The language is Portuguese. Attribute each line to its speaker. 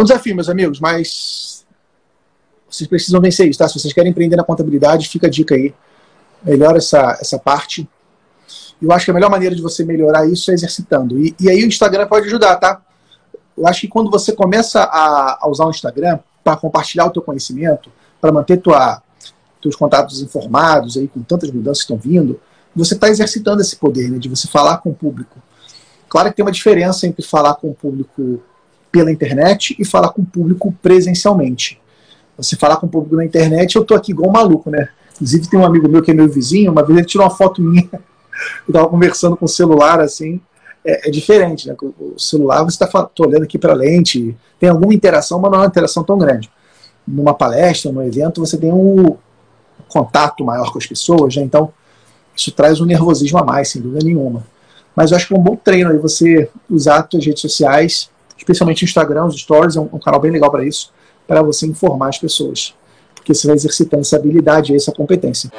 Speaker 1: Um desafio, meus amigos, mas vocês precisam vencer isso, tá? Se vocês querem empreender na contabilidade, fica a dica aí. Melhora essa, essa parte. Eu acho que a melhor maneira de você melhorar isso é exercitando. E, e aí o Instagram pode ajudar, tá? Eu acho que quando você começa a, a usar o Instagram para compartilhar o teu conhecimento, para manter tua, teus contatos informados aí com tantas mudanças que estão vindo, você está exercitando esse poder né, de você falar com o público. Claro que tem uma diferença entre falar com o público pela internet e falar com o público presencialmente. Você falar com o público na internet, eu tô aqui igual um maluco, né? Inclusive tem um amigo meu que é meu vizinho, uma vez ele tirou uma foto minha, eu tava conversando com o celular assim, é, é diferente, né? O celular você está olhando aqui para a lente, tem alguma interação, mas não é uma interação tão grande. Numa palestra, num evento, você tem um contato maior com as pessoas, né? Então isso traz um nervosismo a mais, sem dúvida nenhuma. Mas eu acho que é um bom treino aí você usar as suas redes sociais, especialmente Instagram, os stories é um, é um canal bem legal para isso, para você informar as pessoas, porque você vai exercitando essa habilidade, essa competência.